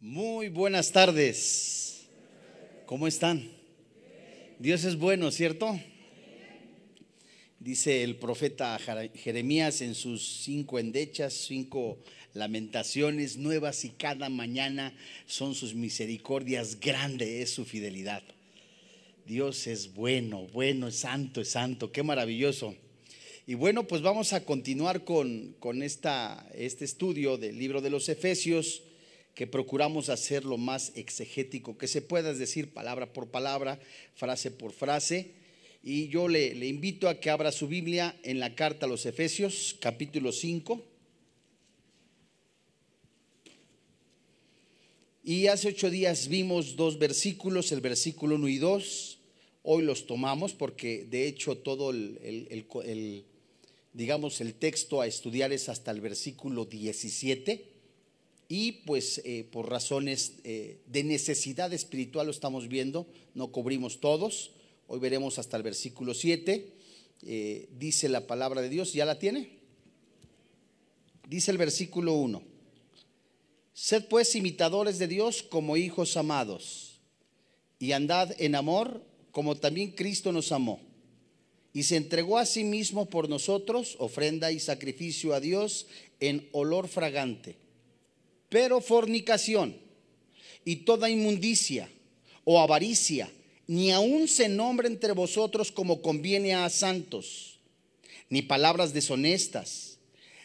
Muy buenas tardes. ¿Cómo están? Dios es bueno, ¿cierto? Dice el profeta Jeremías en sus cinco endechas, cinco lamentaciones nuevas y cada mañana son sus misericordias, grande es su fidelidad. Dios es bueno, bueno, es santo, es santo, qué maravilloso. Y bueno, pues vamos a continuar con, con esta, este estudio del libro de los Efesios, que procuramos hacer lo más exegético que se pueda, es decir, palabra por palabra, frase por frase. Y yo le, invito a que abra su Biblia en la carta a los Efesios, capítulo 5. Y hace ocho días vimos dos versículos, el versículo 1 y 2. Hoy los tomamos porque de hecho todo el, el, el digamos, el texto a estudiar es hasta el versículo 17 y pues eh, por razones eh, de necesidad espiritual lo estamos viendo, no cubrimos todos, hoy veremos hasta el versículo 7, eh, dice la palabra de Dios, ¿ya la tiene? Dice el versículo 1, sed pues imitadores de Dios como hijos amados y andad en amor como también Cristo nos amó y se entregó a sí mismo por nosotros, ofrenda y sacrificio a Dios en olor fragante. Pero fornicación y toda inmundicia o avaricia, ni aun se nombre entre vosotros como conviene a santos, ni palabras deshonestas,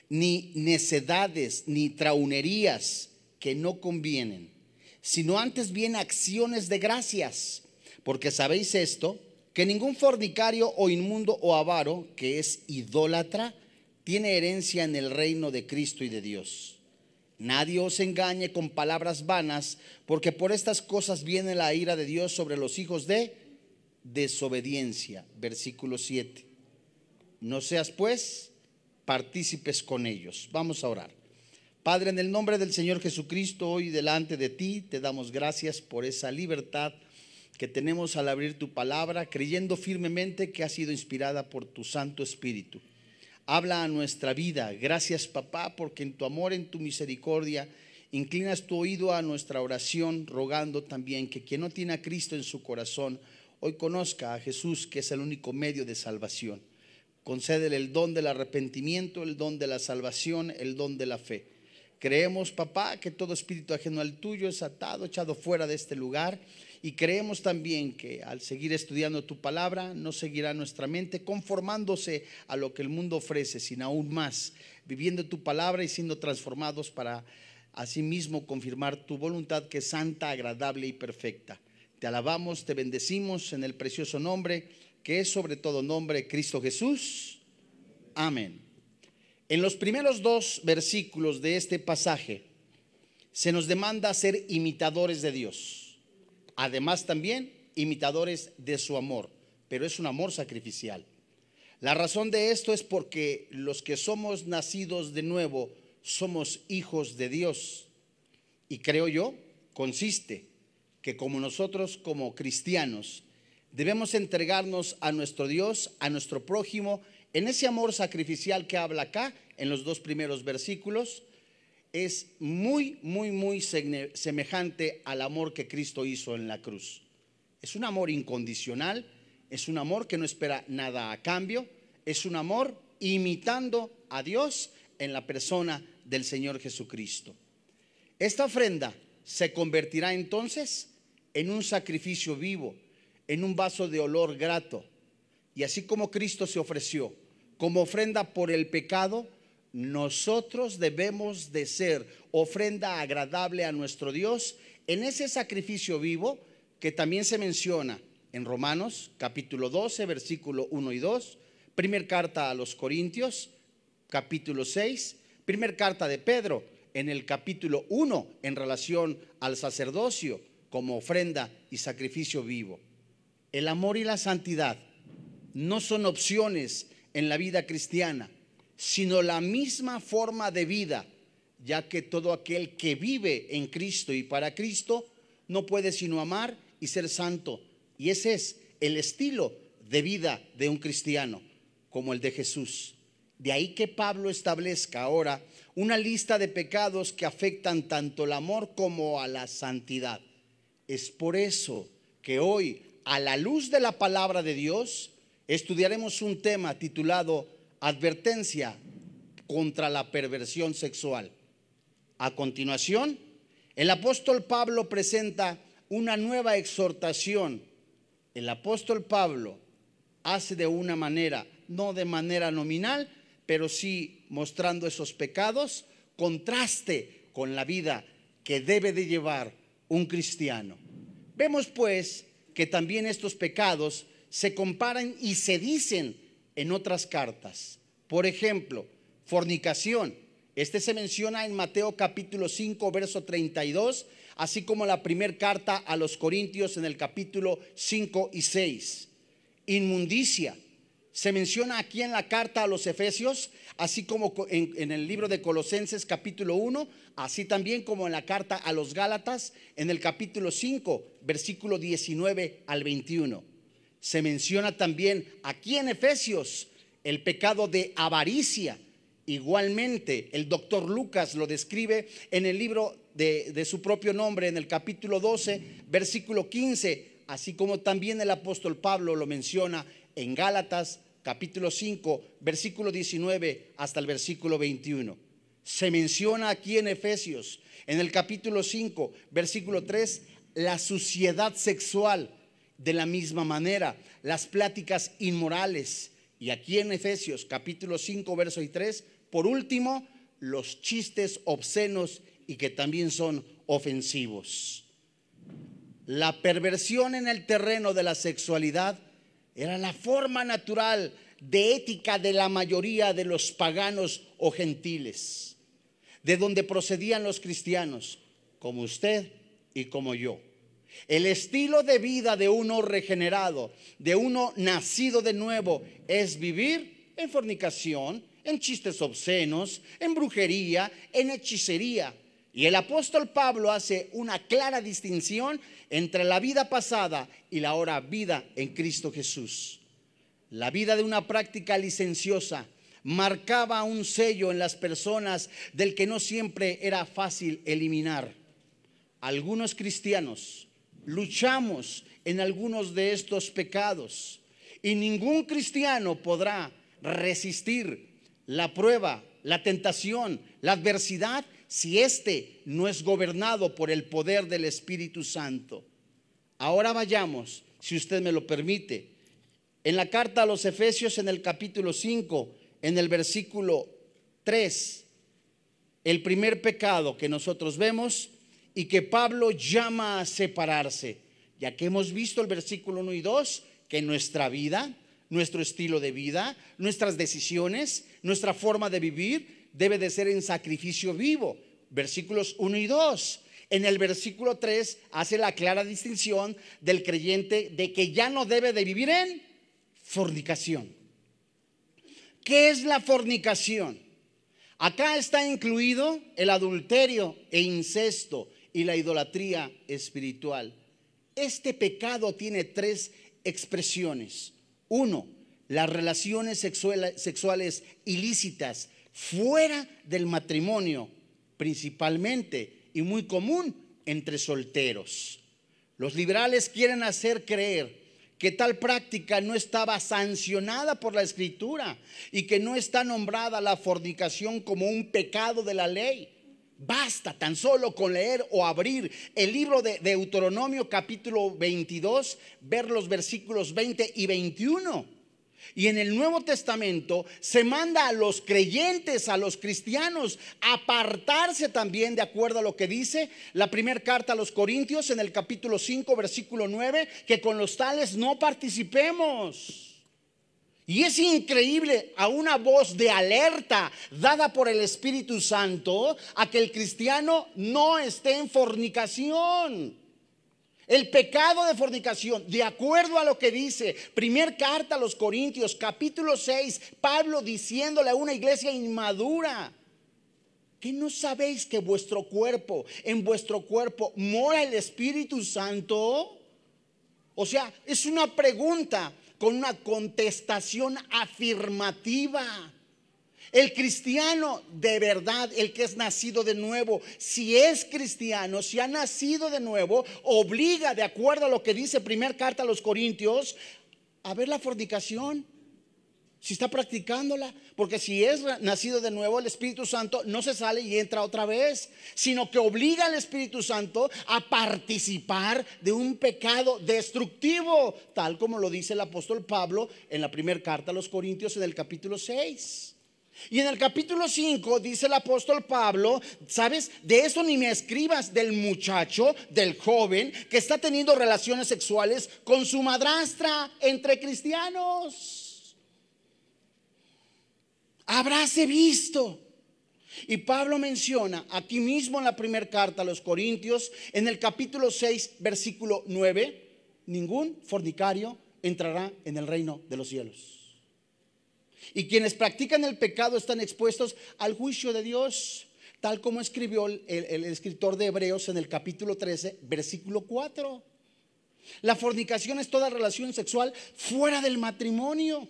ni necedades, ni traunerías que no convienen, sino antes bien acciones de gracias, porque sabéis esto, que ningún fornicario o inmundo o avaro, que es idólatra, tiene herencia en el reino de Cristo y de Dios. Nadie os engañe con palabras vanas, porque por estas cosas viene la ira de Dios sobre los hijos de desobediencia. Versículo 7. No seas pues partícipes con ellos. Vamos a orar. Padre, en el nombre del Señor Jesucristo, hoy delante de ti te damos gracias por esa libertad que tenemos al abrir tu palabra, creyendo firmemente que ha sido inspirada por tu Santo Espíritu. Habla a nuestra vida. Gracias papá, porque en tu amor, en tu misericordia, inclinas tu oído a nuestra oración, rogando también que quien no tiene a Cristo en su corazón, hoy conozca a Jesús, que es el único medio de salvación. Concédele el don del arrepentimiento, el don de la salvación, el don de la fe. Creemos, papá, que todo espíritu ajeno al tuyo es atado, echado fuera de este lugar y creemos también que al seguir estudiando tu palabra, no seguirá nuestra mente conformándose a lo que el mundo ofrece, sino aún más, viviendo tu palabra y siendo transformados para asimismo confirmar tu voluntad que es santa, agradable y perfecta. Te alabamos, te bendecimos en el precioso nombre que es sobre todo nombre Cristo Jesús. Amén. En los primeros dos versículos de este pasaje se nos demanda ser imitadores de Dios. Además también imitadores de su amor, pero es un amor sacrificial. La razón de esto es porque los que somos nacidos de nuevo somos hijos de Dios. Y creo yo, consiste que como nosotros como cristianos debemos entregarnos a nuestro Dios, a nuestro prójimo, en ese amor sacrificial que habla acá, en los dos primeros versículos, es muy, muy, muy semejante al amor que Cristo hizo en la cruz. Es un amor incondicional, es un amor que no espera nada a cambio, es un amor imitando a Dios en la persona del Señor Jesucristo. Esta ofrenda se convertirá entonces en un sacrificio vivo, en un vaso de olor grato. Y así como Cristo se ofreció como ofrenda por el pecado, nosotros debemos de ser ofrenda agradable a nuestro Dios en ese sacrificio vivo que también se menciona en Romanos capítulo 12, versículo 1 y 2, primer carta a los Corintios capítulo 6, primer carta de Pedro en el capítulo 1 en relación al sacerdocio como ofrenda y sacrificio vivo. El amor y la santidad no son opciones en la vida cristiana sino la misma forma de vida, ya que todo aquel que vive en Cristo y para Cristo no puede sino amar y ser santo. Y ese es el estilo de vida de un cristiano, como el de Jesús. De ahí que Pablo establezca ahora una lista de pecados que afectan tanto el amor como a la santidad. Es por eso que hoy, a la luz de la palabra de Dios, estudiaremos un tema titulado Advertencia contra la perversión sexual. A continuación, el apóstol Pablo presenta una nueva exhortación. El apóstol Pablo hace de una manera, no de manera nominal, pero sí mostrando esos pecados, contraste con la vida que debe de llevar un cristiano. Vemos pues que también estos pecados se comparan y se dicen en otras cartas. Por ejemplo, fornicación. Este se menciona en Mateo capítulo 5, verso 32, así como la primera carta a los Corintios en el capítulo 5 y 6. Inmundicia. Se menciona aquí en la carta a los Efesios, así como en, el libro de Colosenses capítulo 1, así también como en la carta a los Gálatas en el capítulo 5, versículo 19 al 21. Se menciona también aquí en Efesios el pecado de avaricia. Igualmente, el doctor Lucas lo describe en el libro de, su propio nombre, en el capítulo 12, versículo 15, así como también el apóstol Pablo lo menciona en Gálatas, capítulo 5, versículo 19 hasta el versículo 21. Se menciona aquí en Efesios, en el capítulo 5, versículo 3, la suciedad sexual de la misma manera, las pláticas inmorales. Y aquí en Efesios capítulo 5, verso y 3, por último, los chistes obscenos y que también son ofensivos. La perversión en el terreno de la sexualidad era la forma natural de ética de la mayoría de los paganos o gentiles, de donde procedían los cristianos, como usted y como yo. El estilo de vida de uno regenerado, de uno nacido de nuevo, es vivir en fornicación, en chistes obscenos, en brujería, en hechicería. Y el apóstol Pablo hace una clara distinción entre la vida pasada y la ahora vida en Cristo Jesús. La vida de una práctica licenciosa marcaba un sello en las personas del que no siempre era fácil eliminar. Algunos cristianos luchamos en algunos de estos pecados y ningún cristiano podrá resistir la prueba, la tentación, la adversidad si éste no es gobernado por el poder del Espíritu Santo. Ahora vayamos, si usted me lo permite, en la carta a los Efesios en el capítulo 5, en el versículo 3, el primer pecado que nosotros vemos y que Pablo llama a separarse, ya que hemos visto el versículo 1 y 2, que nuestra vida, nuestro estilo de vida, nuestras decisiones, nuestra forma de vivir debe de ser en sacrificio vivo. Versículos 1 y 2. En el versículo 3 hace la clara distinción del creyente de que ya no debe de vivir en fornicación. ¿Qué es la fornicación? Acá está incluido el adulterio e incesto, y la idolatría espiritual. Este pecado tiene tres expresiones. Uno, las relaciones sexuales ilícitas fuera del matrimonio, principalmente y muy común entre solteros. Los liberales quieren hacer creer que tal práctica no estaba sancionada por la escritura y que no está nombrada la fornicación como un pecado de la ley. Basta tan solo con leer o abrir el libro de Deuteronomio capítulo 22, ver los versículos 20 y 21. Y en el Nuevo Testamento se manda a los creyentes, a los cristianos, apartarse también de acuerdo a lo que dice la primera carta a los Corintios en el capítulo 5, versículo 9, que con los tales no participemos. Y es increíble a una voz de alerta dada por el Espíritu Santo a que el cristiano no esté en fornicación. El pecado de fornicación, de acuerdo a lo que dice, primer carta a los Corintios, capítulo 6, Pablo diciéndole a una iglesia inmadura, que no sabéis que vuestro cuerpo, en vuestro cuerpo mora el Espíritu Santo? O sea, es una pregunta con una contestación afirmativa. El cristiano de verdad, el que es nacido de nuevo, si es cristiano, si ha nacido de nuevo, obliga, de acuerdo a lo que dice primer carta a los Corintios, a ver la fornicación. Si está practicándola, porque si es nacido de nuevo, el Espíritu Santo no se sale y entra otra vez, sino que obliga al Espíritu Santo a participar de un pecado destructivo, tal como lo dice el apóstol Pablo en la primera carta a los Corintios en el capítulo 6. Y en el capítulo 5 dice el apóstol Pablo, ¿sabes? De eso ni me escribas del muchacho, del joven, que está teniendo relaciones sexuales con su madrastra entre cristianos. Habráse visto. Y Pablo menciona aquí mismo en la primera carta a los Corintios, en el capítulo 6, versículo 9, ningún fornicario entrará en el reino de los cielos. Y quienes practican el pecado están expuestos al juicio de Dios, tal como escribió el, escritor de Hebreos en el capítulo 13, versículo 4. La fornicación es toda relación sexual fuera del matrimonio.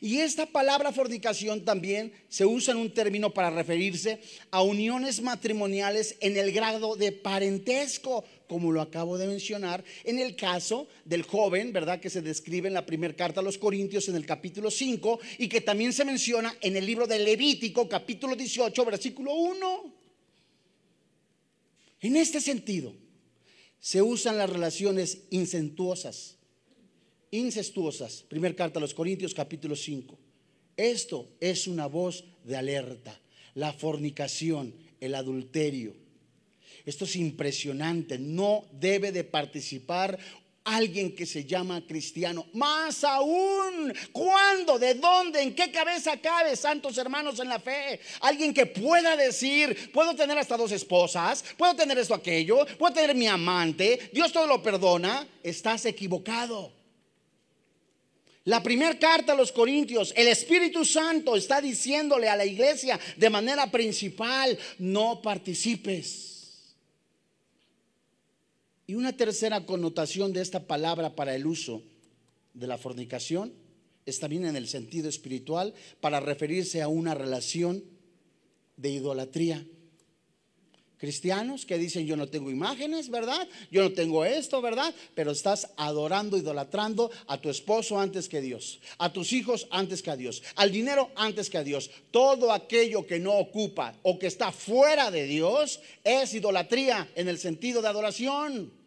Y esta palabra fornicación también se usa en un término para referirse a uniones matrimoniales en el grado de parentesco, como lo acabo de mencionar, en el caso del joven, ¿verdad? Que se describe en la primera carta a los Corintios en el capítulo 5 y que también se menciona en el libro de Levítico, capítulo 18, versículo 1. En este sentido, se usan las relaciones incestuosas, incestuosas, primera carta a los Corintios, capítulo 5. Esto es una voz de alerta, la fornicación, el adulterio esto es impresionante. No debe de participar alguien que se llama cristiano. Más aún, ¿cuándo? ¿De dónde? ¿En qué cabeza cabe, santos hermanos en la fe? Alguien que pueda decir, puedo tener hasta dos esposas, puedo tener esto, aquello, puedo tener mi amante, Dios todo lo perdona. Estás equivocado. La primera carta a los Corintios, el Espíritu Santo está diciéndole a la iglesia de manera principal, no participes. Y una tercera connotación de esta palabra para el uso de la fornicación es también en el sentido espiritual para referirse a una relación de idolatría. Cristianos que dicen yo no tengo imágenes, ¿verdad? Yo no tengo esto, ¿verdad? Pero estás adorando, idolatrando a tu esposo antes que Dios, a tus hijos antes que a Dios, al dinero antes que a Dios. Todo aquello que no ocupa o que está fuera de Dios es idolatría en el sentido de adoración.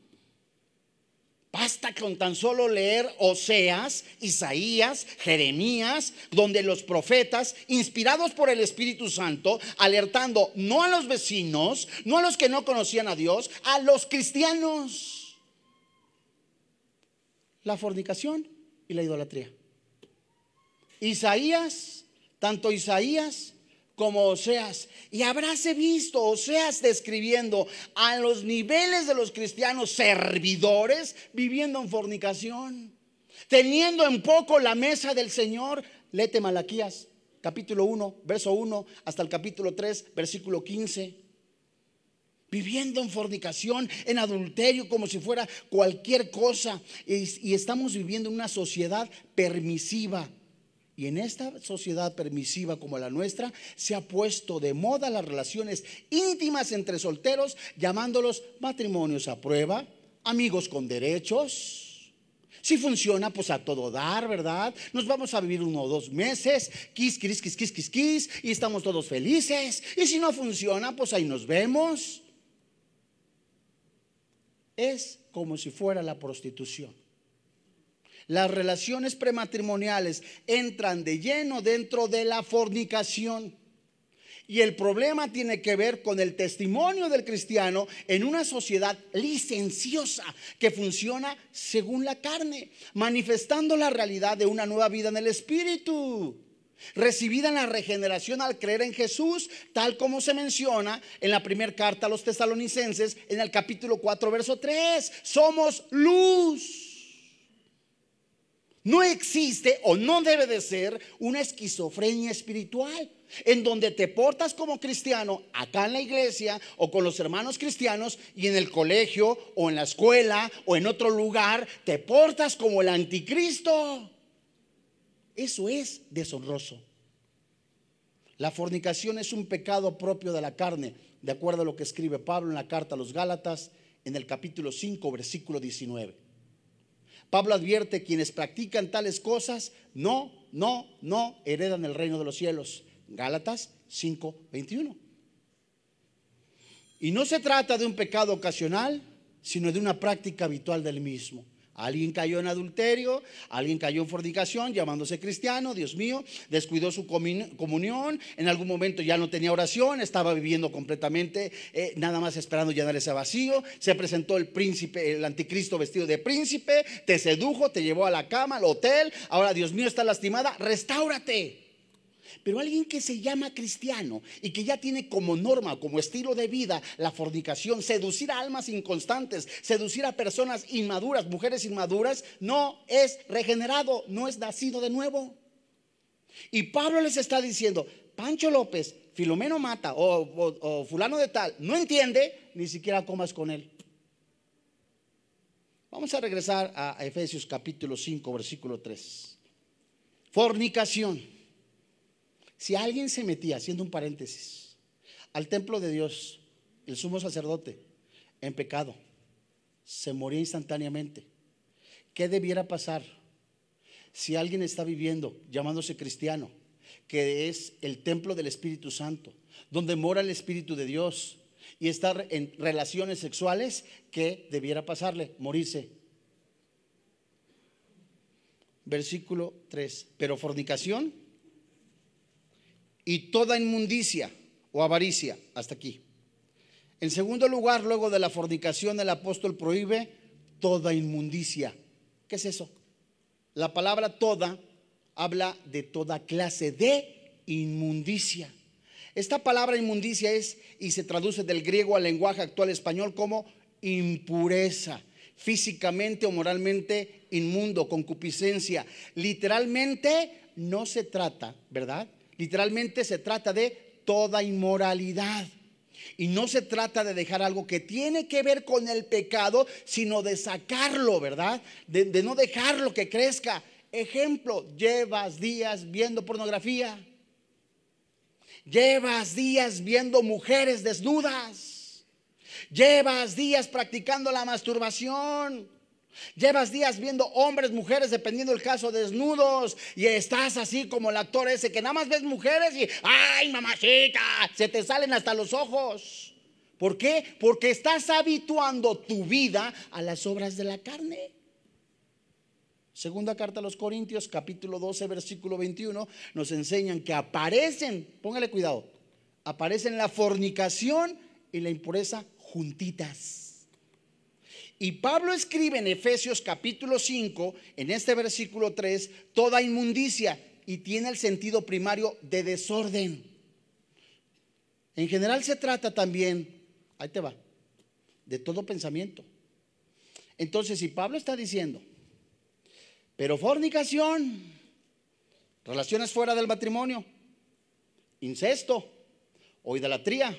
Basta con tan solo leer Oseas, Isaías, Jeremías, donde los profetas, inspirados por el Espíritu Santo, alertando no a los vecinos, no a los que no conocían a Dios, a los cristianos. La fornicación y la idolatría. Isaías, tanto Isaías como Oseas. Y habráse visto Oseas describiendo a los niveles de los cristianos servidores viviendo en fornicación, teniendo en poco la mesa del Señor. Lete Malaquías, capítulo 1, verso 1, hasta el capítulo 3, versículo 15. Viviendo en fornicación, en adulterio, como si fuera cualquier cosa. Y, y estamos viviendo en una sociedad permisiva y en esta sociedad permisiva como la nuestra se ha puesto de moda las relaciones íntimas entre solteros, llamándolos matrimonios a prueba, amigos con derechos. Si funciona, pues a todo dar, ¿verdad? Nos vamos a vivir uno o dos meses, quis, quis, quis, quis, quis, quis, y estamos todos felices. Y si no funciona, pues ahí nos vemos. Es como si fuera la prostitución. Las relaciones prematrimoniales entran de lleno dentro de la fornicación. Y el problema tiene que ver con el testimonio del cristiano en una sociedad licenciosa que funciona según la carne, manifestando la realidad de una nueva vida en el espíritu, recibida en la regeneración al creer en Jesús, tal como se menciona en la primera carta a los tesalonicenses en el capítulo 4, verso 3. Somos luz no existe o no debe de ser una esquizofrenia espiritual en donde te portas como cristiano acá en la iglesia o con los hermanos cristianos y en el colegio o en la escuela o en otro lugar te portas como el anticristo. Eso es deshonroso. La fornicación es un pecado propio de la carne, de acuerdo a lo que escribe Pablo en la carta a los Gálatas en el capítulo 5, versículo 19. Pablo advierte, quienes practican tales cosas, no, no, no heredan el reino de los cielos. Gálatas 5, 21. Y no se trata de un pecado ocasional, sino de una práctica habitual del mismo. Alguien cayó en adulterio, alguien cayó en fornicación, llamándose cristiano, Dios mío, descuidó su comunión, en algún momento ya no tenía oración, estaba viviendo completamente, eh, nada más esperando llenar ese vacío, se presentó el príncipe, el anticristo vestido de príncipe, te sedujo, te llevó a la cama, al hotel, ahora Dios mío está lastimada, restáurate. Pero alguien que se llama cristiano y que ya tiene como norma, como estilo de vida la fornicación, seducir a almas inconstantes, seducir a personas inmaduras, mujeres inmaduras, no es regenerado, no es nacido de nuevo. Y Pablo les está diciendo, Pancho López, Filomeno Mata o, fulano de tal, no entiende, ni siquiera comas con él. Vamos a regresar a Efesios capítulo 5, versículo 3. Fornicación. Si alguien se metía, haciendo un paréntesis, al templo de Dios, el sumo sacerdote, en pecado, se moría instantáneamente. ¿Qué debiera pasar si alguien está viviendo, llamándose cristiano, que es el templo del Espíritu Santo, donde mora el Espíritu de Dios y está en relaciones sexuales? ¿Qué debiera pasarle? Morirse. Versículo 3. Pero fornicación y toda inmundicia o avaricia. Hasta aquí. En segundo lugar, luego de la fornicación, el apóstol prohíbe toda inmundicia. ¿Qué es eso? La palabra toda habla de toda clase de inmundicia. Esta palabra inmundicia es y se traduce del griego al lenguaje actual español como impureza, físicamente o moralmente inmundo, concupiscencia. Literalmente no se trata, ¿verdad? Literalmente se trata de toda inmoralidad. Y no se trata de dejar algo que tiene que ver con el pecado, sino de sacarlo, ¿verdad? De, no dejarlo que crezca. Ejemplo, llevas días viendo pornografía. Llevas días viendo mujeres desnudas. Llevas días practicando la masturbación. Llevas días viendo hombres, mujeres, dependiendo del caso, desnudos. Y estás así como el actor ese que nada más ves mujeres y, ay, mamacita, se te salen hasta los ojos. ¿Por qué? Porque estás habituando tu vida a las obras de la carne. Segunda carta a los Corintios, capítulo 12, versículo 21, nos enseñan que aparecen, póngale cuidado, aparecen la fornicación y la impureza juntitas. Y Pablo escribe en Efesios capítulo 5, en este versículo 3, toda inmundicia y tiene el sentido primario de desorden. En general se trata también, ahí te va, de todo pensamiento. Entonces, si Pablo está diciendo, pero fornicación, relaciones fuera del matrimonio, incesto o idolatría,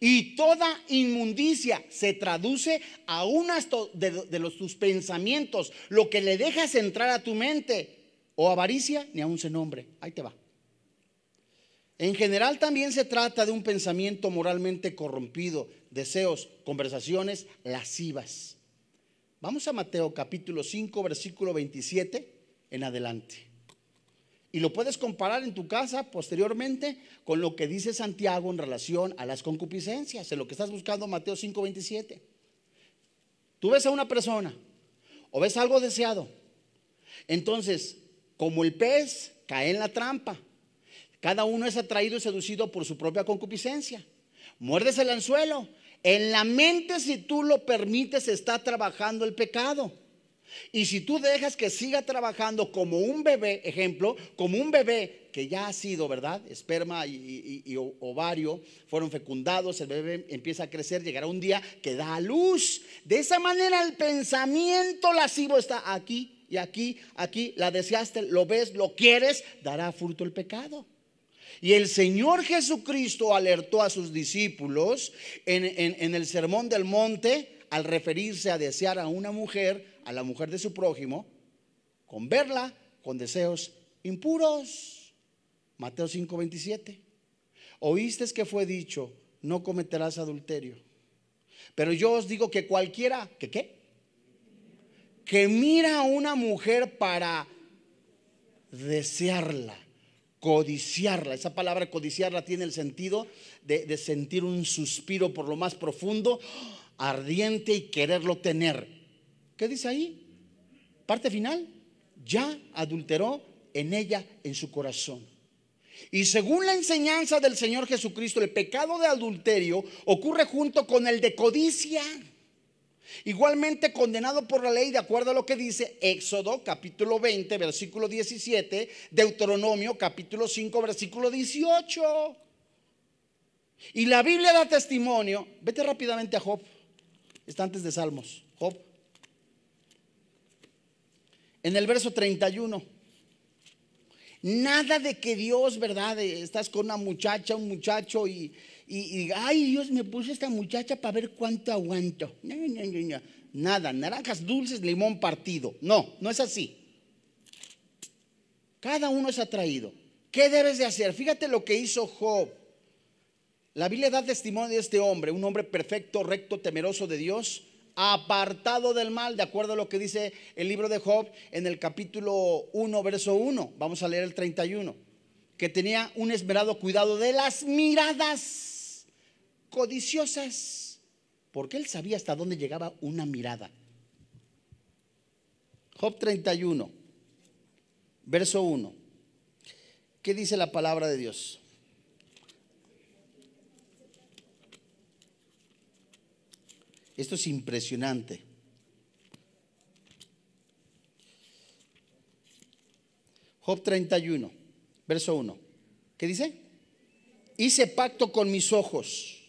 y toda inmundicia se traduce a una de, los, tus pensamientos, lo que le dejas entrar a tu mente, o avaricia, ni aún se nombre. Ahí te va. En general también se trata de un pensamiento moralmente corrompido, deseos, conversaciones lascivas. Vamos a Mateo capítulo 5, versículo 27 en adelante. Y lo puedes comparar en tu casa posteriormente con lo que dice Santiago en relación a las concupiscencias, en lo que estás buscando Mateo 5:27. Tú ves a una persona o ves algo deseado. Entonces, como el pez cae en la trampa, cada uno es atraído y seducido por su propia concupiscencia. Muerdes el anzuelo. En la mente, si tú lo permites, está trabajando el pecado. Y si tú dejas que siga trabajando como un bebé, ejemplo, como un bebé que ya ha sido, ¿verdad? Esperma y, ovario fueron fecundados, el bebé empieza a crecer, llegará un día que da a luz. De esa manera el pensamiento lascivo está aquí y aquí, aquí, la deseaste, lo ves, lo quieres, dará fruto el pecado. Y el Señor Jesucristo alertó a sus discípulos en el Sermón del Monte al referirse a desear a una mujer a la mujer de su prójimo con verla con deseos impuros. Mateo 5:27. oíste que fue dicho, no cometerás adulterio. Pero yo os digo que cualquiera, ¿que qué? Que mira a una mujer para desearla, codiciarla. Esa palabra codiciarla tiene el sentido de, de sentir un suspiro por lo más profundo, ardiente y quererlo tener. ¿Qué dice ahí? Parte final. Ya adulteró en ella, en su corazón. Y según la enseñanza del Señor Jesucristo, el pecado de adulterio ocurre junto con el de codicia. Igualmente condenado por la ley de acuerdo a lo que dice Éxodo capítulo 20 versículo 17, Deuteronomio capítulo 5 versículo 18. Y la Biblia da testimonio, vete rápidamente a Job, está antes de Salmos, Job. En el verso 31. Nada de que Dios, ¿verdad? Estás con una muchacha, un muchacho y, y, ay, Dios me puso esta muchacha para ver cuánto aguanto. Nada, naranjas dulces, limón partido. No, no es así. Cada uno es atraído. ¿Qué debes de hacer? Fíjate lo que hizo Job. La Biblia da testimonio de este hombre, un hombre perfecto, recto, temeroso de Dios, apartado del mal, de acuerdo a lo que dice el libro de Job en el capítulo 1, verso 1. Vamos a leer el 31. Que tenía un esmerado cuidado de las miradas codiciosas, porque él sabía hasta dónde llegaba una mirada. Job 31, verso 1. ¿Qué dice la palabra de Dios? Esto es impresionante. Job 31, verso 1. ¿Qué dice? Hice pacto con mis ojos.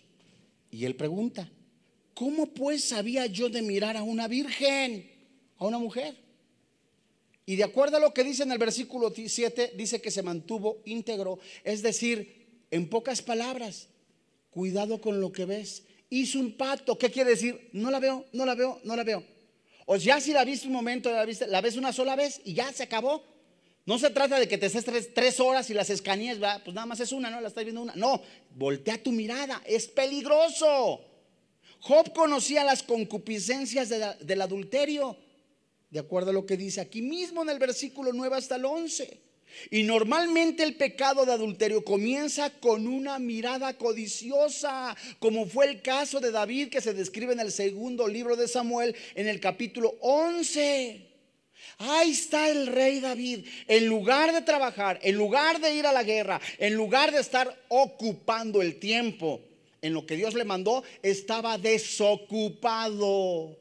Y él pregunta, ¿cómo pues sabía yo de mirar a una virgen, a una mujer? Y de acuerdo a lo que dice en el versículo 7, dice que se mantuvo íntegro. Es decir, en pocas palabras, cuidado con lo que ves hizo un pacto. ¿Qué quiere decir? No la veo, no la veo, no la veo. O ya si la viste un momento, la, viste, la ves una sola vez y ya se acabó. No se trata de que te estés tres, horas y las escanees, pues nada más es una, ¿no? La estás viendo una. No, voltea tu mirada, es peligroso. Job conocía las concupiscencias del adulterio, de acuerdo a lo que dice aquí mismo en el versículo 9 hasta el 11. Y normalmente el pecado de adulterio comienza con una mirada codiciosa, como fue el caso de David que se describe en el segundo libro de Samuel en el capítulo 11. Ahí está el rey David. En lugar de trabajar, en lugar de ir a la guerra, en lugar de estar ocupando el tiempo en lo que Dios le mandó, estaba desocupado.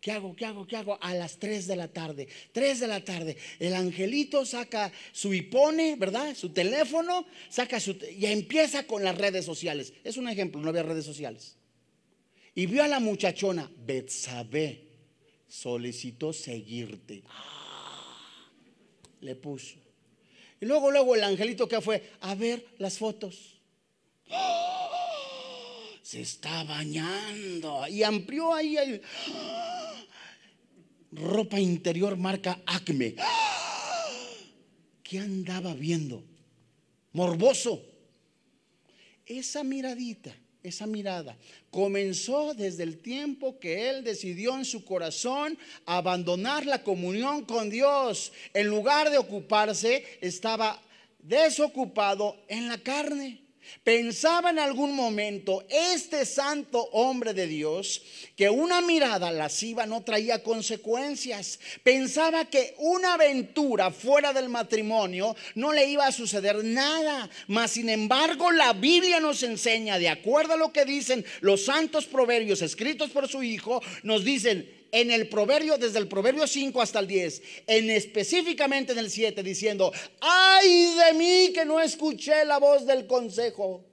¿Qué hago? ¿Qué hago? ¿Qué hago? A las 3 de la tarde. 3 de la tarde. El angelito saca su hipone, ¿verdad? Su teléfono, saca su y empieza con las redes sociales. Es un ejemplo, no había redes sociales. Y vio a la muchachona, Betsabé, solicitó seguirte. Le puso. Y luego, luego el angelito que fue a ver las fotos. Se está bañando y amplió ahí el ropa interior marca Acme. ¿Qué andaba viendo? Morboso. Esa miradita, esa mirada, comenzó desde el tiempo que él decidió en su corazón abandonar la comunión con Dios. En lugar de ocuparse, estaba desocupado en la carne. Pensaba en algún momento este santo hombre de Dios que una mirada lasciva no traía consecuencias. Pensaba que una aventura fuera del matrimonio no le iba a suceder nada. Mas sin embargo la Biblia nos enseña, de acuerdo a lo que dicen los santos proverbios escritos por su hijo, nos dicen, en el proverbio, desde el proverbio 5 hasta el 10, en específicamente en el 7, diciendo, ay de mí que no escuché la voz del consejo.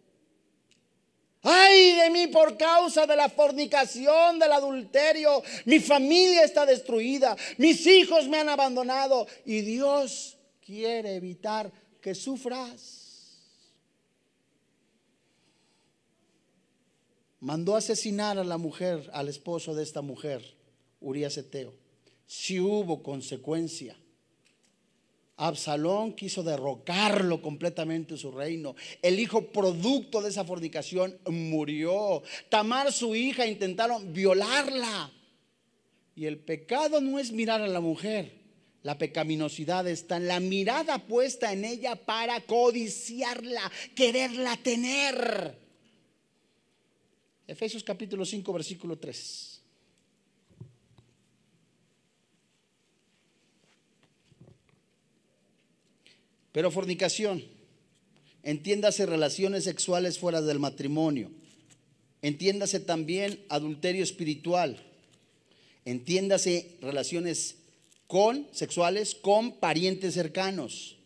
Ay de mí por causa de la fornicación, del adulterio. Mi familia está destruida. Mis hijos me han abandonado. Y Dios quiere evitar que sufras. Mandó asesinar a la mujer, al esposo de esta mujer Urias Eteo. Si hubo consecuencia. Absalón quiso derrocarlo completamente su reino. El hijo producto de esa fornicación murió. Tamar, su hija, intentaron violarla. Y el pecado no es mirar a la mujer. La pecaminosidad está en la mirada puesta en ella para codiciarla, quererla tener. Efesios capítulo 5, versículo 3. Pero fornicación, entiéndase relaciones sexuales fuera del matrimonio, entiéndase también adulterio espiritual, entiéndase relaciones con sexuales con parientes cercanos.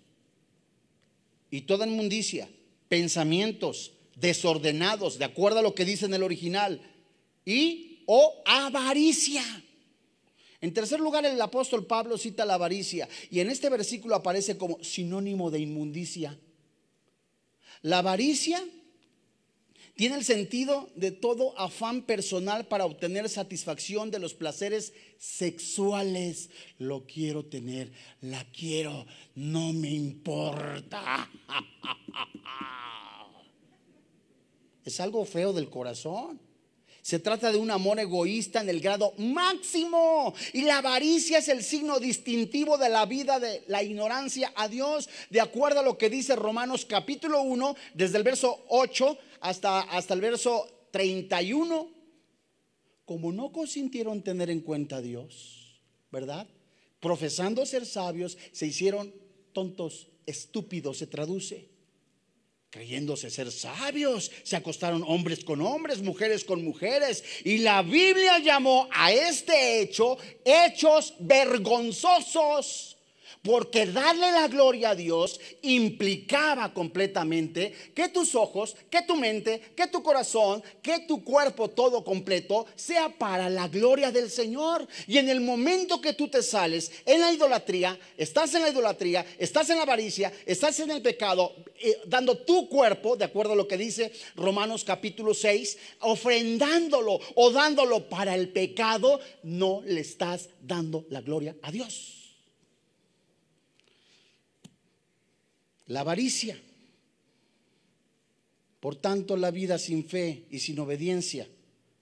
Y toda inmundicia, pensamientos desordenados, de acuerdo a lo que dice en el original, y o avaricia en tercer lugar, el apóstol Pablo cita la avaricia y en este versículo aparece como sinónimo de inmundicia. La avaricia tiene el sentido de todo afán personal para obtener satisfacción de los placeres sexuales. Lo quiero tener, la quiero, no me importa. Es algo feo del corazón. Se trata de un amor egoísta en el grado máximo. Y la avaricia es el signo distintivo de la vida de la ignorancia a Dios, de acuerdo a lo que dice Romanos capítulo 1, desde el verso 8 hasta, hasta el verso 31. Como no consintieron tener en cuenta a Dios, ¿verdad? Profesando ser sabios, se hicieron tontos, estúpidos, se traduce creyéndose ser sabios, se acostaron hombres con hombres, mujeres con mujeres. Y la Biblia llamó a este hecho hechos vergonzosos. Porque darle la gloria a Dios implicaba completamente que tus ojos, que tu mente, que tu corazón, que tu cuerpo todo completo sea para la gloria del Señor. Y en el momento que tú te sales en la idolatría, estás en la idolatría, estás en la avaricia, estás en el pecado, eh, dando tu cuerpo, de acuerdo a lo que dice Romanos capítulo 6, ofrendándolo o dándolo para el pecado, no le estás dando la gloria a Dios. La avaricia. Por tanto, la vida sin fe y sin obediencia,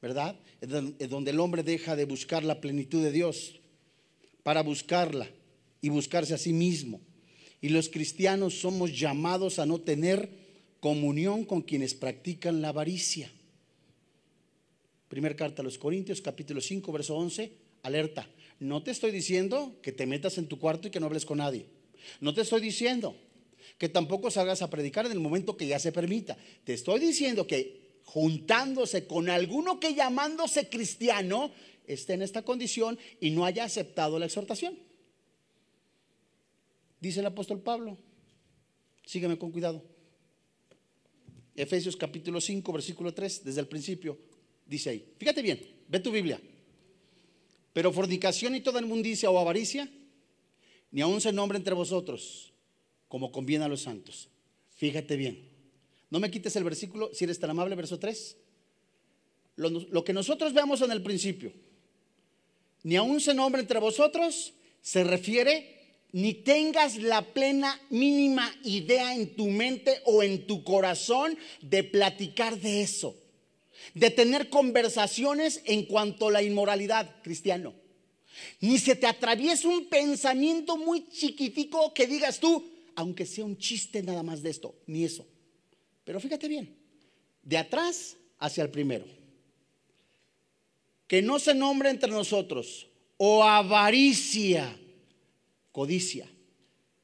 ¿verdad? Es donde el hombre deja de buscar la plenitud de Dios para buscarla y buscarse a sí mismo. Y los cristianos somos llamados a no tener comunión con quienes practican la avaricia. Primer carta a los Corintios, capítulo 5, verso 11, alerta. No te estoy diciendo que te metas en tu cuarto y que no hables con nadie. No te estoy diciendo que tampoco salgas a predicar en el momento que ya se permita. Te estoy diciendo que juntándose con alguno que llamándose cristiano esté en esta condición y no haya aceptado la exhortación. Dice el apóstol Pablo, sígueme con cuidado. Efesios capítulo 5, versículo 3, desde el principio, dice ahí. Fíjate bien, ve tu Biblia. Pero fornicación y toda inmundicia o avaricia, ni aun se nombre entre vosotros como conviene a los santos. Fíjate bien. No me quites el versículo, si eres tan amable, verso 3. Lo, que nosotros veamos en el principio, ni aún se nombre entre vosotros, se refiere ni tengas la plena mínima idea en tu mente o en tu corazón de platicar de eso, de tener conversaciones en cuanto a la inmoralidad cristiano. Ni se te atraviesa un pensamiento muy chiquitico que digas tú, aunque sea un chiste nada más de esto, ni eso. Pero fíjate bien, de atrás hacia el primero. Que no se nombre entre nosotros o avaricia, codicia.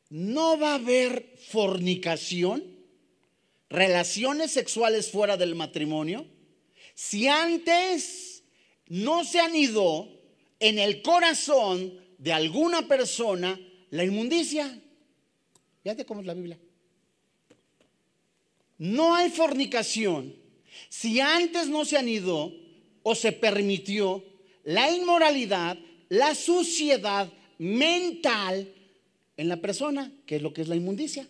No va a haber fornicación, relaciones sexuales fuera del matrimonio, si antes no se han ido en el corazón de alguna persona la inmundicia. Fíjate cómo es la Biblia. No hay fornicación si antes no se han ido o se permitió la inmoralidad, la suciedad mental en la persona, que es lo que es la inmundicia.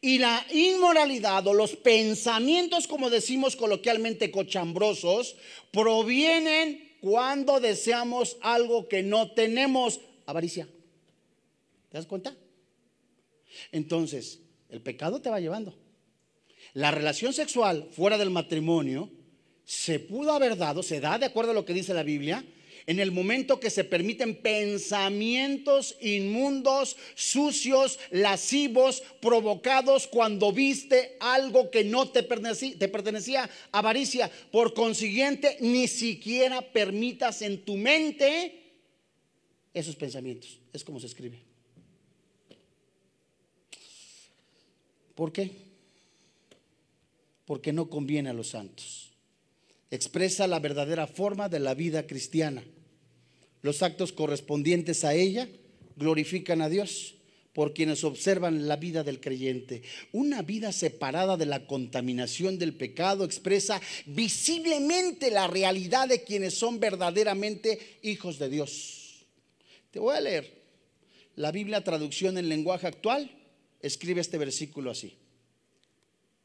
Y la inmoralidad o los pensamientos, como decimos coloquialmente, cochambrosos, provienen cuando deseamos algo que no tenemos, avaricia. ¿Te das cuenta? Entonces, el pecado te va llevando. La relación sexual fuera del matrimonio se pudo haber dado, se da de acuerdo a lo que dice la Biblia, en el momento que se permiten pensamientos inmundos, sucios, lascivos, provocados cuando viste algo que no te pertenecía, te pertenecía, avaricia. Por consiguiente, ni siquiera permitas en tu mente esos pensamientos. Es como se escribe. ¿Por qué? Porque no conviene a los santos. Expresa la verdadera forma de la vida cristiana. Los actos correspondientes a ella glorifican a Dios por quienes observan la vida del creyente. Una vida separada de la contaminación del pecado expresa visiblemente la realidad de quienes son verdaderamente hijos de Dios. Te voy a leer. La Biblia traducción en lenguaje actual escribe este versículo así.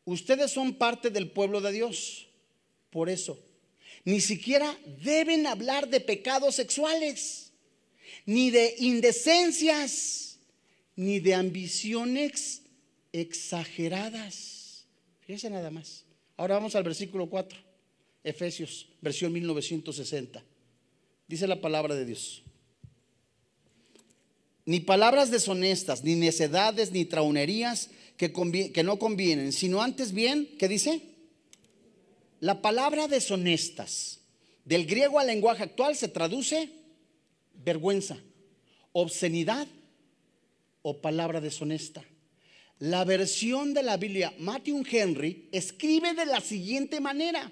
Ustedes son parte del pueblo de Dios. Por eso, ni siquiera deben hablar de pecados sexuales, ni de indecencias, ni de ambiciones exageradas. Fíjense nada más. Ahora vamos al versículo 4, Efesios, versión 1960. Dice la palabra de Dios ni palabras deshonestas, ni necedades, ni traunerías que, no convienen, sino antes bien, ¿qué dice? La palabra deshonestas, del griego al lenguaje actual se traduce vergüenza, obscenidad o palabra deshonesta. La versión de la Biblia, Matthew Henry, escribe de la siguiente manera,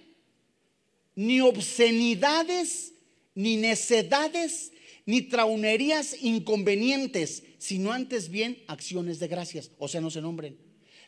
ni obscenidades, ni necedades, ni traunerías inconvenientes, sino antes bien acciones de gracias, o sea, no se nombren.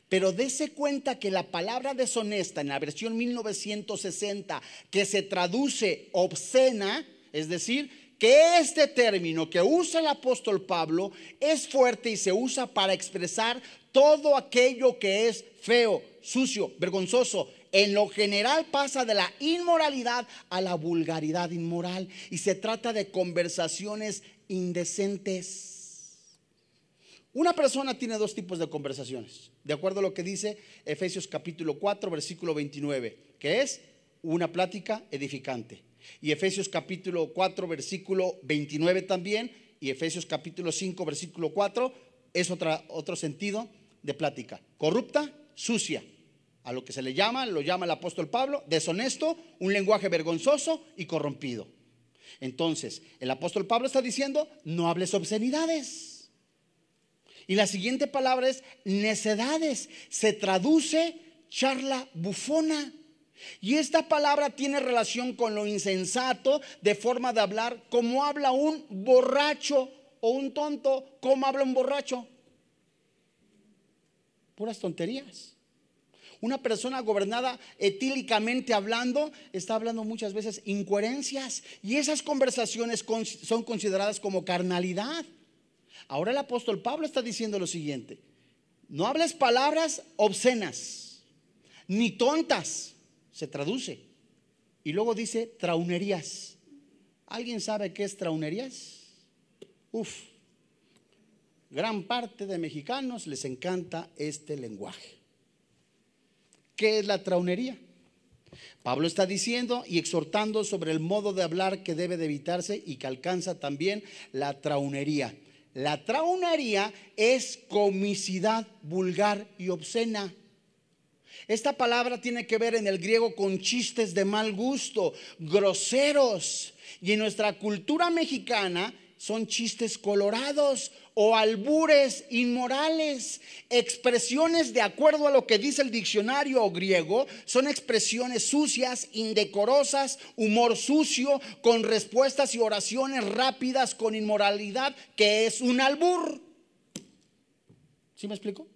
Pero dése cuenta que la palabra deshonesta en la versión 1960, que se traduce obscena, es decir, que este término que usa el apóstol Pablo es fuerte y se usa para expresar todo aquello que es feo, sucio, vergonzoso, en lo general pasa de la inmoralidad a la vulgaridad inmoral y se trata de conversaciones indecentes. Una persona tiene dos tipos de conversaciones, de acuerdo a lo que dice Efesios capítulo 4, versículo 29, que es una plática edificante. Y Efesios capítulo 4, versículo 29 también, y Efesios capítulo 5, versículo 4, es otra, otro sentido de plática. Corrupta, sucia, a lo que se le llama, lo llama el apóstol Pablo, deshonesto, un lenguaje vergonzoso y corrompido. Entonces, el apóstol Pablo está diciendo, no hables obscenidades. Y la siguiente palabra es necedades. Se traduce charla bufona. Y esta palabra tiene relación con lo insensato de forma de hablar, como habla un borracho o un tonto, como habla un borracho. Puras tonterías. Una persona gobernada etílicamente hablando está hablando muchas veces incoherencias y esas conversaciones son consideradas como carnalidad. Ahora el apóstol Pablo está diciendo lo siguiente, no hables palabras obscenas, ni tontas, se traduce. Y luego dice traunerías. ¿Alguien sabe qué es traunerías? Uf, gran parte de mexicanos les encanta este lenguaje. ¿Qué es la traunería? Pablo está diciendo y exhortando sobre el modo de hablar que debe de evitarse y que alcanza también la traunería. La traunería es comicidad vulgar y obscena. Esta palabra tiene que ver en el griego con chistes de mal gusto, groseros. Y en nuestra cultura mexicana son chistes colorados o albures inmorales. Expresiones de acuerdo a lo que dice el diccionario griego son expresiones sucias, indecorosas, humor sucio, con respuestas y oraciones rápidas con inmoralidad, que es un albur. ¿Sí me explico?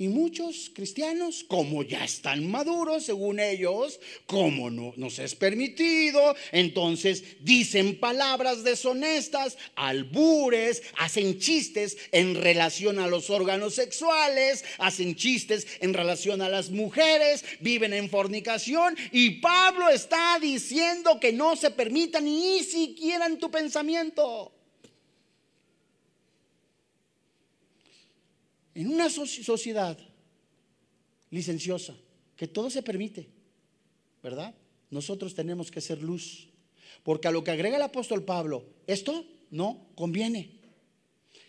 Y muchos cristianos, como ya están maduros, según ellos, como no nos es permitido, entonces dicen palabras deshonestas, albures, hacen chistes en relación a los órganos sexuales, hacen chistes en relación a las mujeres, viven en fornicación. Y Pablo está diciendo que no se permita ni siquiera en tu pensamiento. En una sociedad licenciosa, que todo se permite, ¿verdad? Nosotros tenemos que ser luz. Porque a lo que agrega el apóstol Pablo, esto no conviene.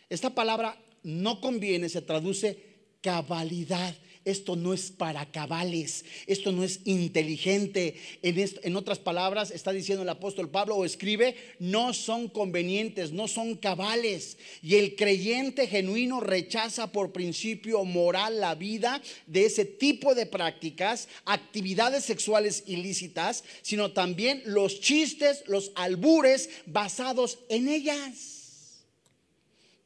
Esta palabra no conviene se traduce cabalidad. Esto no es para cabales, esto no es inteligente. En, otras palabras, está diciendo el apóstol Pablo o escribe, no son convenientes, no son cabales. Y el creyente genuino rechaza por principio moral la vida de ese tipo de prácticas, actividades sexuales ilícitas, sino también los chistes, los albures basados en ellas.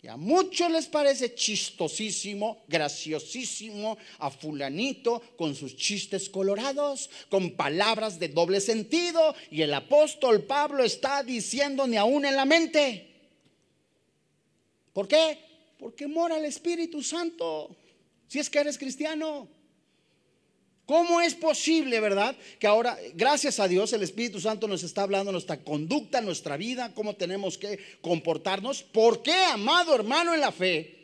Y a muchos les parece chistosísimo, graciosísimo a fulanito con sus chistes colorados, con palabras de doble sentido. Y el apóstol Pablo está diciendo ni aún en la mente. ¿Por qué? Porque mora el Espíritu Santo. Si es que eres cristiano. ¿Cómo es posible, verdad? Que ahora, gracias a Dios, el Espíritu Santo nos está hablando nuestra conducta, nuestra vida, cómo tenemos que comportarnos. ¿Por qué, amado hermano en la fe?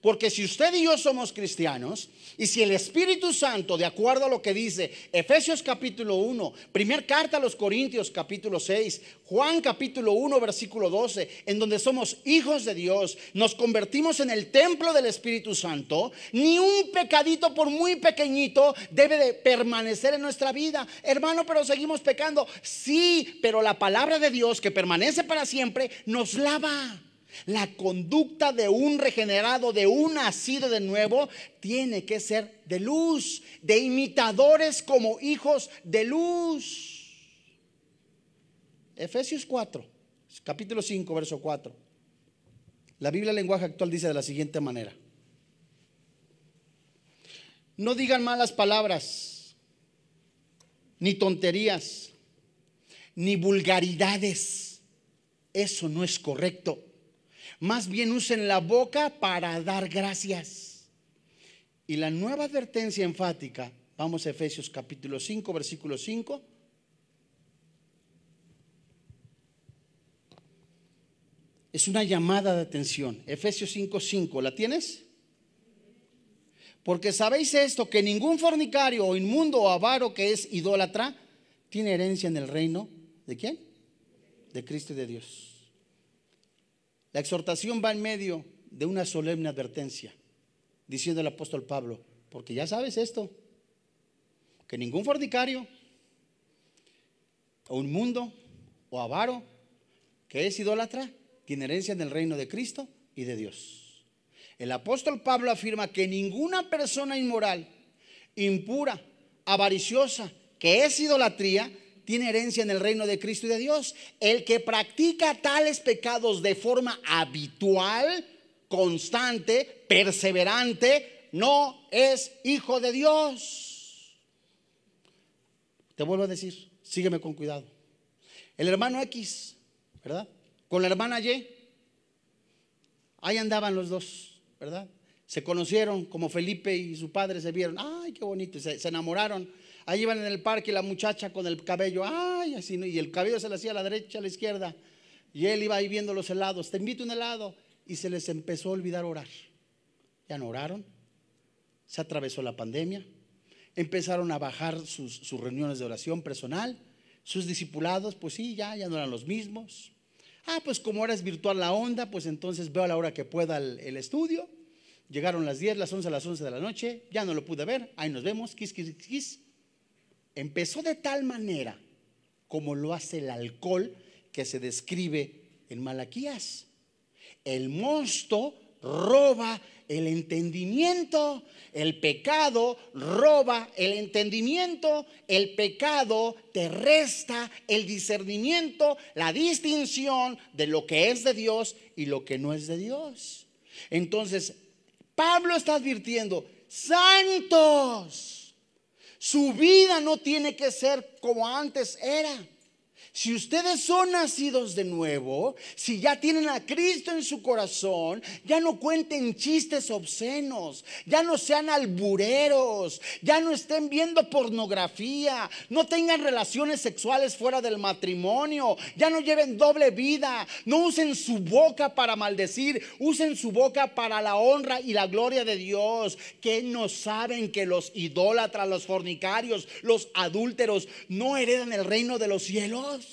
Porque si usted y yo somos cristianos, y si el Espíritu Santo, de acuerdo a lo que dice Efesios capítulo 1, primer carta a los Corintios capítulo 6, Juan capítulo 1 versículo 12, en donde somos hijos de Dios, nos convertimos en el templo del Espíritu Santo, ni un pecadito por muy pequeñito debe de permanecer en nuestra vida. Hermano, pero seguimos pecando. Sí, pero la palabra de Dios que permanece para siempre nos lava. La conducta de un regenerado, de un nacido de nuevo, tiene que ser de luz, de imitadores como hijos de luz. Efesios 4, capítulo 5, verso 4. La Biblia lenguaje actual dice de la siguiente manera. No digan malas palabras, ni tonterías, ni vulgaridades. Eso no es correcto. Más bien usen la boca para dar gracias. Y la nueva advertencia enfática, vamos a Efesios capítulo 5, versículo 5. Es una llamada de atención. Efesios 5, 5. ¿La tienes? Porque sabéis esto, que ningún fornicario o inmundo o avaro que es idólatra tiene herencia en el reino. ¿De quién? De Cristo y de Dios. La exhortación va en medio de una solemne advertencia, diciendo el apóstol Pablo, porque ya sabes esto, que ningún fornicario, o un mundo, o avaro, que es idólatra, tiene herencia en el reino de Cristo y de Dios. El apóstol Pablo afirma que ninguna persona inmoral, impura, avariciosa, que es idolatría, tiene herencia en el reino de Cristo y de Dios. El que practica tales pecados de forma habitual, constante, perseverante, no es hijo de Dios. Te vuelvo a decir, sígueme con cuidado. El hermano X, ¿verdad? Con la hermana Y, ahí andaban los dos, ¿verdad? Se conocieron como Felipe y su padre se vieron, ay, qué bonito, se, se enamoraron Ahí iban en el parque la muchacha con el cabello, ay, así, y el cabello se le hacía a la derecha, a la izquierda. Y él iba ahí viendo los helados, te invito un helado. Y se les empezó a olvidar orar. Ya no oraron, se atravesó la pandemia, empezaron a bajar sus, reuniones de oración personal, sus discipulados, pues sí, ya, ya no eran los mismos. Ah, pues como ahora es virtual la onda, pues entonces veo a la hora que pueda el, el estudio. Llegaron las 10, las 11, las 11 de la noche, ya no lo pude ver, ahí nos vemos, quis, quis, quis empezó de tal manera como lo hace el alcohol que se describe en Malaquías. El monstruo roba el entendimiento, el pecado roba el entendimiento, el pecado te resta el discernimiento, la distinción de lo que es de Dios y lo que no es de Dios. Entonces, Pablo está advirtiendo, santos, su vida no tiene que ser como antes era. Si ustedes son nacidos de nuevo, si ya tienen a Cristo en su corazón, ya no cuenten chistes obscenos, ya no sean albureros, ya no estén viendo pornografía, no tengan relaciones sexuales fuera del matrimonio, ya no lleven doble vida, no usen su boca para maldecir, usen su boca para la honra y la gloria de Dios. Que no saben que los idólatras, los fornicarios, los adúlteros no heredan el reino de los cielos.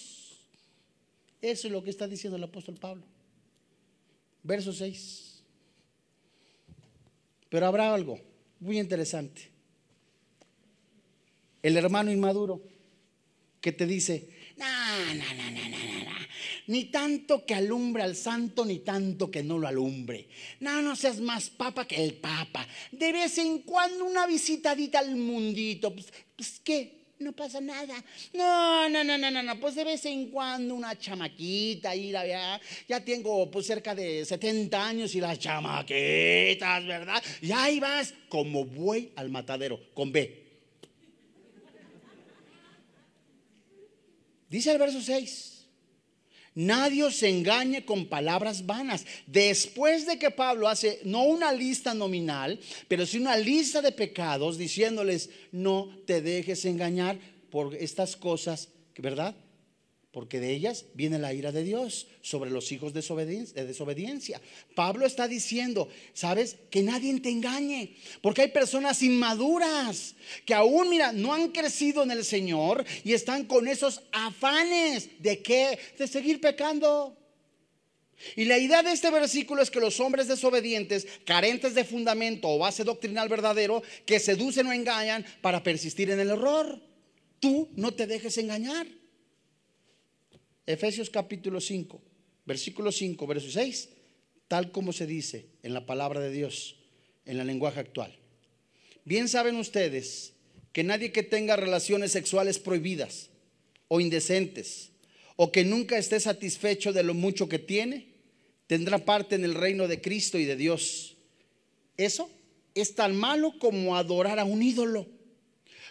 Eso es lo que está diciendo el apóstol Pablo. Verso 6. Pero habrá algo muy interesante. El hermano inmaduro que te dice, no, no, no, no, no, no, ni tanto que alumbre al santo, ni tanto que no lo alumbre. No, no seas más papa que el papa. De vez en cuando una visitadita al mundito. Pues, pues ¿qué? No pasa nada. No, no, no, no, no, no. Pues de vez en cuando una chamaquita ahí, ya, ya tengo pues cerca de 70 años y las chamaquitas, ¿verdad? Y ahí vas como buey al matadero, con B. Dice el verso 6. Nadie se engañe con palabras vanas. Después de que Pablo hace no una lista nominal, pero sí una lista de pecados, diciéndoles, no te dejes engañar por estas cosas, ¿verdad? Porque de ellas viene la ira de Dios sobre los hijos de desobediencia. Pablo está diciendo, ¿sabes? Que nadie te engañe, porque hay personas inmaduras que aún, mira, no han crecido en el Señor y están con esos afanes de qué? De seguir pecando. Y la idea de este versículo es que los hombres desobedientes, carentes de fundamento o base doctrinal verdadero, que seducen o engañan para persistir en el error. Tú no te dejes engañar. Efesios capítulo 5, versículo 5, verso 6, tal como se dice en la palabra de Dios, en el lenguaje actual. Bien saben ustedes que nadie que tenga relaciones sexuales prohibidas o indecentes o que nunca esté satisfecho de lo mucho que tiene, tendrá parte en el reino de Cristo y de Dios. Eso es tan malo como adorar a un ídolo.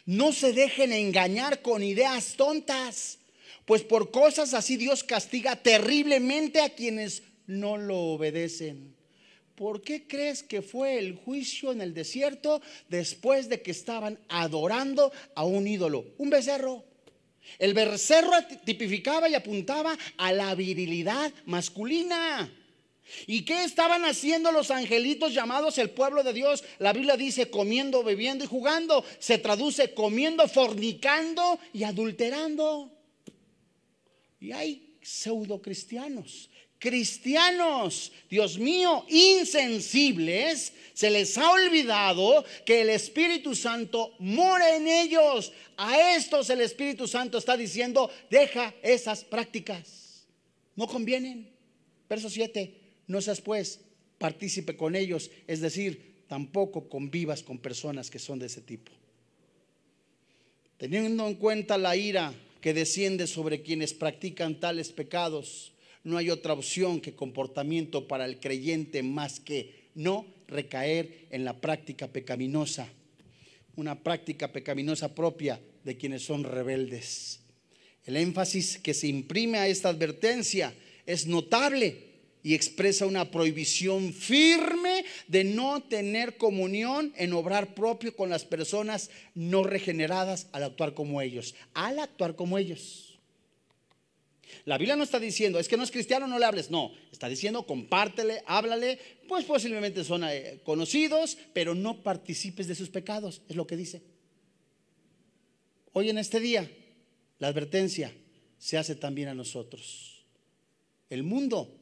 No se dejen engañar con ideas tontas. Pues por cosas así Dios castiga terriblemente a quienes no lo obedecen. ¿Por qué crees que fue el juicio en el desierto después de que estaban adorando a un ídolo? Un becerro. El becerro tipificaba y apuntaba a la virilidad masculina. ¿Y qué estaban haciendo los angelitos llamados el pueblo de Dios? La Biblia dice comiendo, bebiendo y jugando. Se traduce comiendo, fornicando y adulterando. Y hay pseudo cristianos, cristianos, Dios mío, insensibles, se les ha olvidado que el Espíritu Santo mora en ellos. A estos el Espíritu Santo está diciendo, deja esas prácticas. No convienen. Verso 7, no seas pues partícipe con ellos, es decir, tampoco convivas con personas que son de ese tipo. Teniendo en cuenta la ira que desciende sobre quienes practican tales pecados. No hay otra opción que comportamiento para el creyente más que no recaer en la práctica pecaminosa, una práctica pecaminosa propia de quienes son rebeldes. El énfasis que se imprime a esta advertencia es notable y expresa una prohibición firme de no tener comunión en obrar propio con las personas no regeneradas al actuar como ellos, al actuar como ellos. La Biblia no está diciendo, es que no es cristiano, no le hables, no, está diciendo, compártele, háblale, pues posiblemente son eh, conocidos, pero no participes de sus pecados, es lo que dice. Hoy en este día, la advertencia se hace también a nosotros. El mundo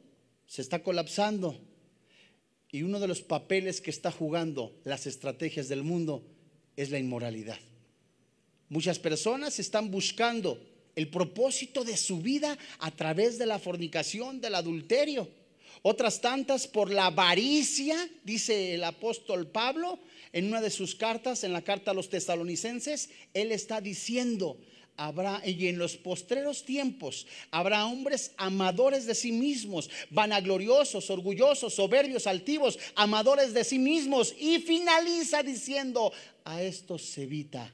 se está colapsando. Y uno de los papeles que está jugando las estrategias del mundo es la inmoralidad. Muchas personas están buscando el propósito de su vida a través de la fornicación, del adulterio. Otras tantas por la avaricia, dice el apóstol Pablo en una de sus cartas, en la carta a los tesalonicenses, él está diciendo, habrá, y en los postreros tiempos habrá hombres amadores de sí mismos, vanagloriosos, orgullosos, soberbios, altivos, amadores de sí mismos. Y finaliza diciendo, a estos se evita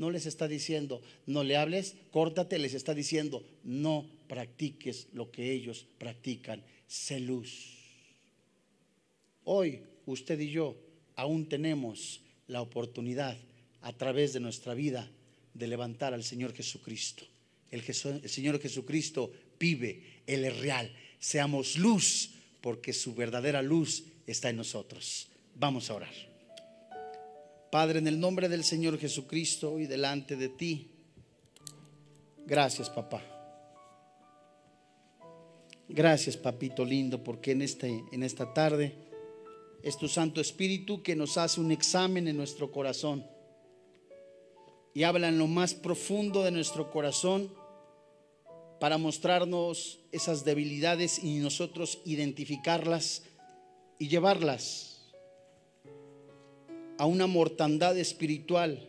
no les está diciendo, no le hables, córtate, les está diciendo, no practiques lo que ellos practican, sé luz. Hoy usted y yo aún tenemos la oportunidad a través de nuestra vida de levantar al Señor Jesucristo. El, Señor Jesucristo vive, Él es real. Seamos luz porque su verdadera luz está en nosotros. Vamos a orar. Padre, en el nombre del Señor Jesucristo y delante de ti, gracias papá. Gracias papito lindo porque en, este, en esta tarde es tu Santo Espíritu que nos hace un examen en nuestro corazón y habla en lo más profundo de nuestro corazón para mostrarnos esas debilidades y nosotros identificarlas y llevarlas a una mortandad espiritual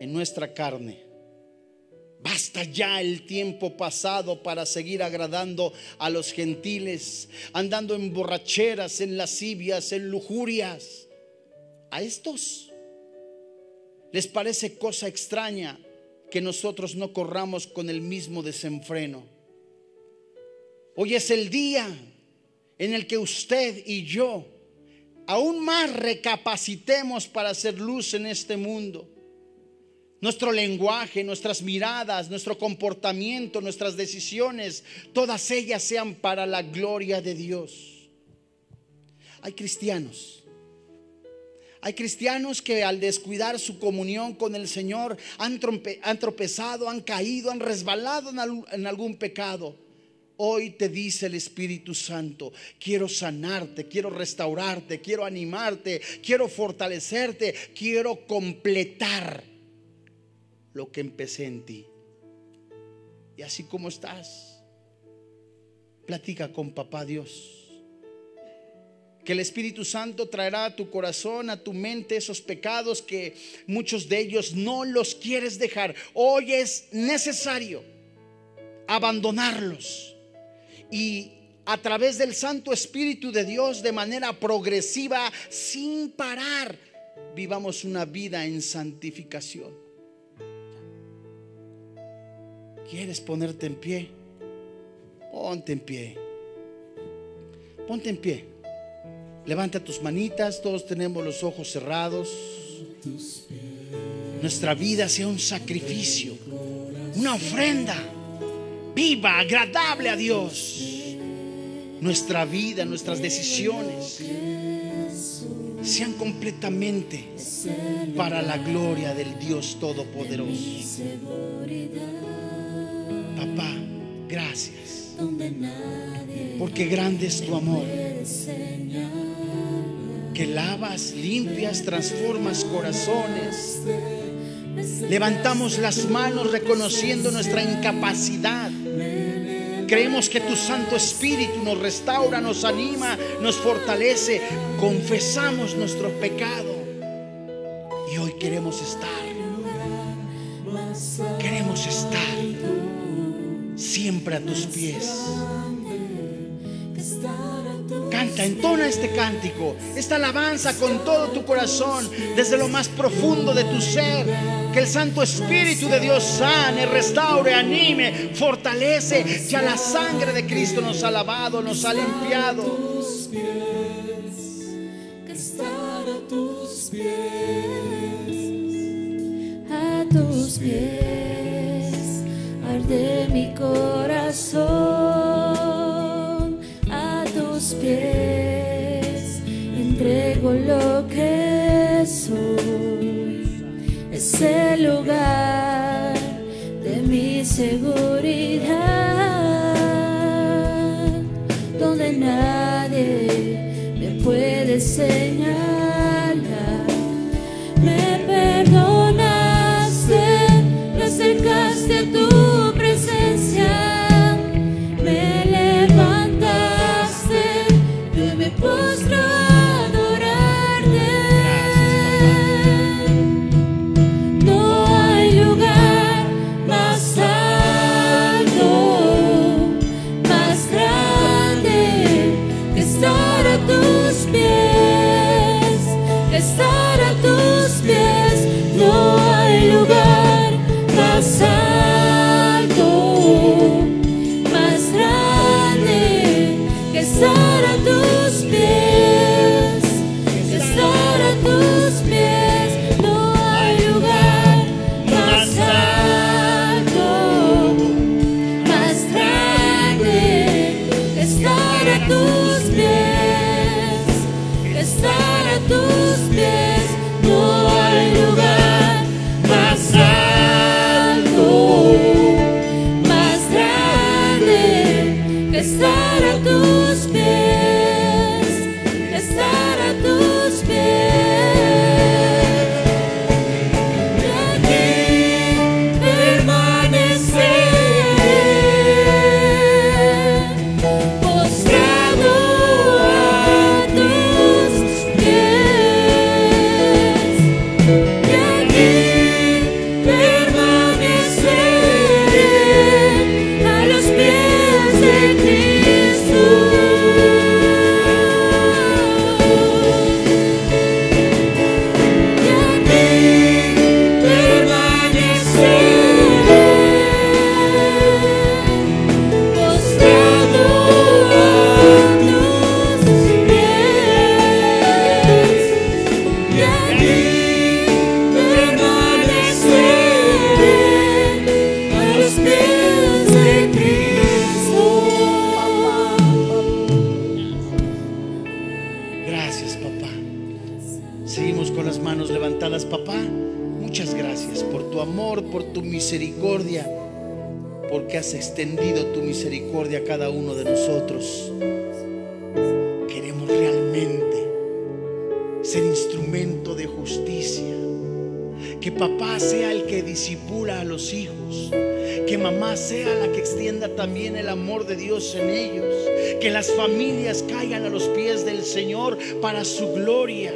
en nuestra carne. Basta ya el tiempo pasado para seguir agradando a los gentiles, andando en borracheras, en lascivias, en lujurias. A estos les parece cosa extraña que nosotros no corramos con el mismo desenfreno. Hoy es el día en el que usted y yo aún más recapacitemos para hacer luz en este mundo. Nuestro lenguaje, nuestras miradas, nuestro comportamiento, nuestras decisiones, todas ellas sean para la gloria de Dios. Hay cristianos hay cristianos que al descuidar su comunión con el Señor han, tropezado, han caído, han resbalado en algún pecado. Hoy te dice el Espíritu Santo, quiero sanarte, quiero restaurarte, quiero animarte, quiero fortalecerte, quiero completar lo que empecé en ti. Y así como estás, platica con papá Dios que el Espíritu Santo traerá a tu corazón, a tu mente esos pecados que muchos de ellos no los quieres dejar. Hoy es necesario abandonarlos y a través del Santo Espíritu de Dios de manera progresiva, sin parar, vivamos una vida en santificación. ¿Quieres ponerte en pie? Ponte en pie. Ponte en pie. Levanta tus manitas, todos tenemos los ojos cerrados. Nuestra vida sea un sacrificio, una ofrenda viva, agradable a Dios. Nuestra vida, nuestras decisiones sean completamente para la gloria del Dios Todopoderoso. Papá, gracias. Porque grande es tu amor que lavas, limpias, transformas corazones. Levantamos las manos reconociendo nuestra incapacidad. Creemos que tu Santo Espíritu nos restaura, nos anima, nos fortalece. Confesamos nuestro pecado. Y hoy queremos estar. Queremos estar siempre a tus pies. Canta, entona este cántico, esta alabanza con todo tu corazón, desde lo más profundo de tu ser. Que el Santo Espíritu de Dios sane, restaure, anime, fortalece. Ya la sangre de Cristo nos ha lavado, nos ha limpiado. a tus pies, Es el lugar de mi seguridad, donde nadie me puede señalar. Extendido tu misericordia a cada uno de nosotros. Queremos realmente ser instrumento de justicia. Que papá sea el que disipula a los hijos. Que mamá sea la que extienda también el amor de Dios en ellos. Que las familias caigan a los pies del Señor para su gloria.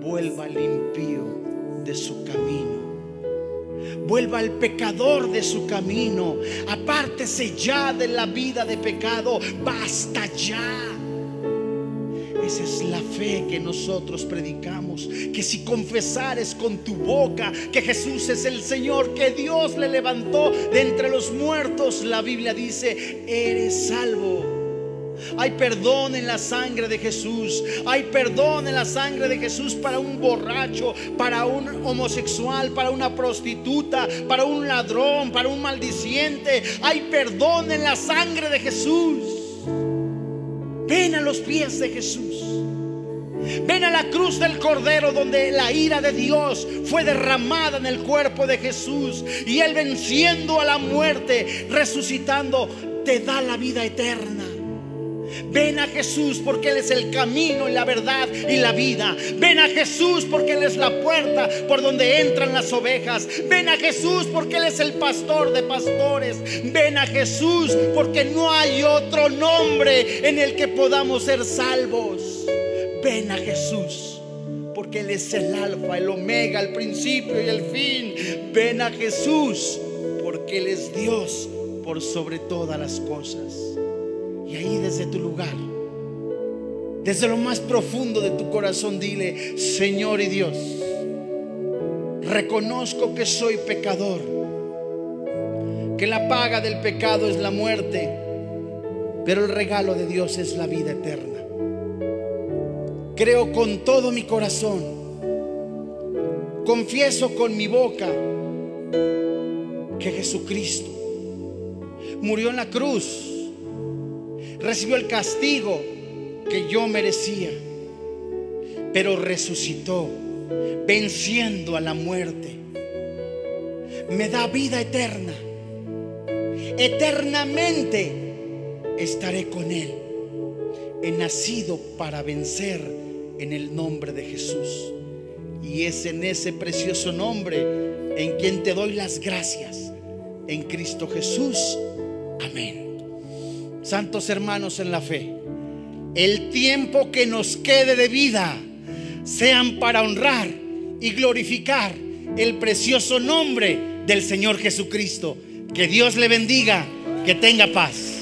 Vuelva al impío de su camino. Vuelva al pecador de su camino. Apártese ya de la vida de pecado. Basta ya. Esa es la fe que nosotros predicamos. Que si confesares con tu boca que Jesús es el Señor, que Dios le levantó de entre los muertos, la Biblia dice, eres salvo. Hay perdón en la sangre de Jesús. Hay perdón en la sangre de Jesús para un borracho, para un homosexual, para una prostituta, para un ladrón, para un maldiciente. Hay perdón en la sangre de Jesús. Ven a los pies de Jesús. Ven a la cruz del Cordero donde la ira de Dios fue derramada en el cuerpo de Jesús. Y Él venciendo a la muerte, resucitando, te da la vida eterna. Ven a Jesús porque Él es el camino y la verdad y la vida. Ven a Jesús porque Él es la puerta por donde entran las ovejas. Ven a Jesús porque Él es el pastor de pastores. Ven a Jesús porque no hay otro nombre en el que podamos ser salvos. Ven a Jesús porque Él es el alfa, el omega, el principio y el fin. Ven a Jesús porque Él es Dios por sobre todas las cosas. Y ahí desde tu lugar, desde lo más profundo de tu corazón, dile, Señor y Dios, reconozco que soy pecador, que la paga del pecado es la muerte, pero el regalo de Dios es la vida eterna. Creo con todo mi corazón, confieso con mi boca que Jesucristo murió en la cruz recibió el castigo que yo merecía, pero resucitó, venciendo a la muerte. Me da vida eterna. Eternamente estaré con Él. He nacido para vencer en el nombre de Jesús. Y es en ese precioso nombre en quien te doy las gracias. En Cristo Jesús. Amén. Santos hermanos en la fe, el tiempo que nos quede de vida sean para honrar y glorificar el precioso nombre del Señor Jesucristo. Que Dios le bendiga, que tenga paz.